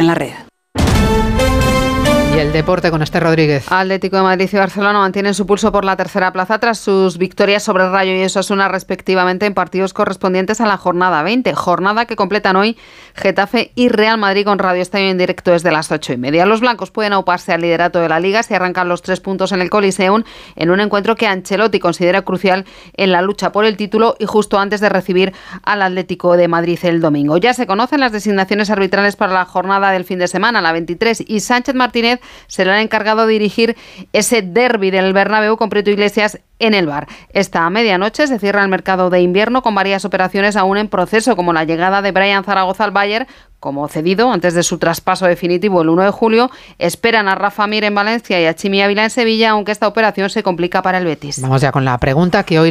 en la red. Deporte con Esther Rodríguez. Atlético de Madrid y Barcelona mantienen su pulso por la tercera plaza tras sus victorias sobre Rayo y Osasuna respectivamente en partidos correspondientes a la jornada 20. Jornada que completan hoy Getafe y Real Madrid con Radio Estadio en directo desde las ocho y media. Los blancos pueden auparse al liderato de la Liga si arrancan los tres puntos en el Coliseum en un encuentro que Ancelotti considera crucial en la lucha por el título y justo antes de recibir al Atlético de Madrid el domingo. Ya se conocen las designaciones arbitrales para la jornada del fin de semana, la 23, y Sánchez Martínez se le han encargado dirigir ese derby del Bernabéu con Prieto Iglesias en el bar. Esta medianoche se cierra el mercado de invierno con varias operaciones aún en proceso, como la llegada de Brian Zaragoza al Bayern como cedido antes de su traspaso definitivo el 1 de julio. Esperan a Rafa Mir en Valencia y a Chimi Ávila en Sevilla, aunque esta operación se complica para el Betis. Vamos ya con la pregunta que hoy les